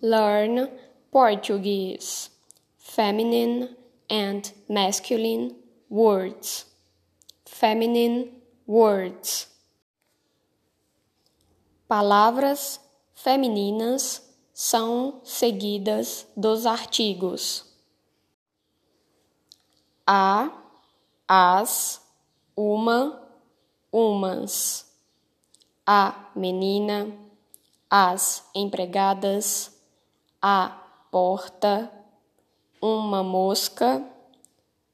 learn Portuguese. Feminine and masculine words. Feminine words. Palavras femininas são seguidas dos artigos a, as, uma, umas, a menina, as empregadas, a porta, uma mosca,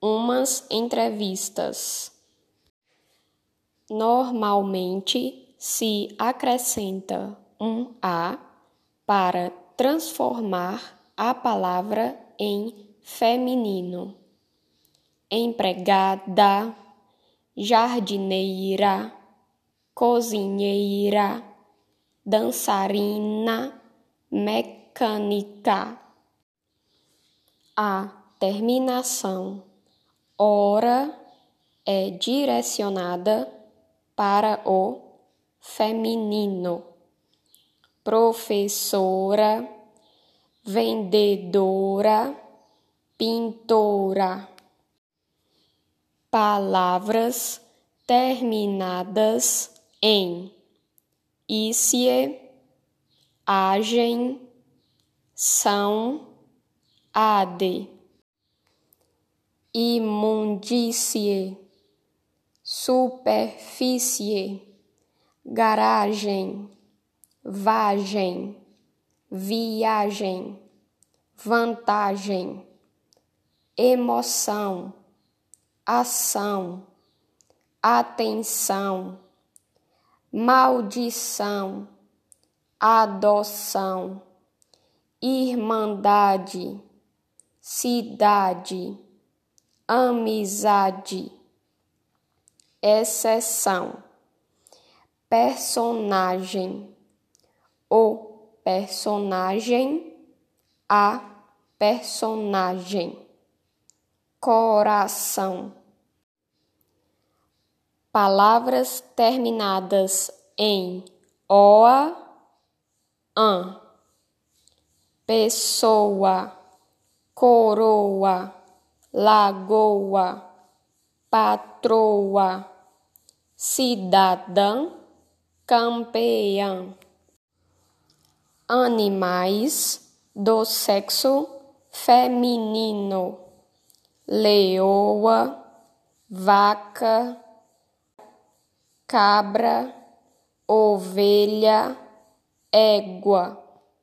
umas entrevistas. Normalmente se acrescenta um a para transformar a palavra em feminino. Empregada, jardineira, cozinheira, dançarina, mecânica. A terminação. Hora é direcionada para o feminino. Professora, vendedora, pintora. Palavras terminadas em. Icie, agem, são, ade. Imundície, superfície, garagem vagem, viagem, vantagem, emoção, ação, atenção, maldição, adoção, irmandade, cidade, amizade, exceção, personagem o personagem, a personagem, coração. Palavras terminadas em oa, an, pessoa, coroa, lagoa, patroa, cidadã, campeão animais do sexo feminino: leoa, vaca, cabra, ovelha, égua.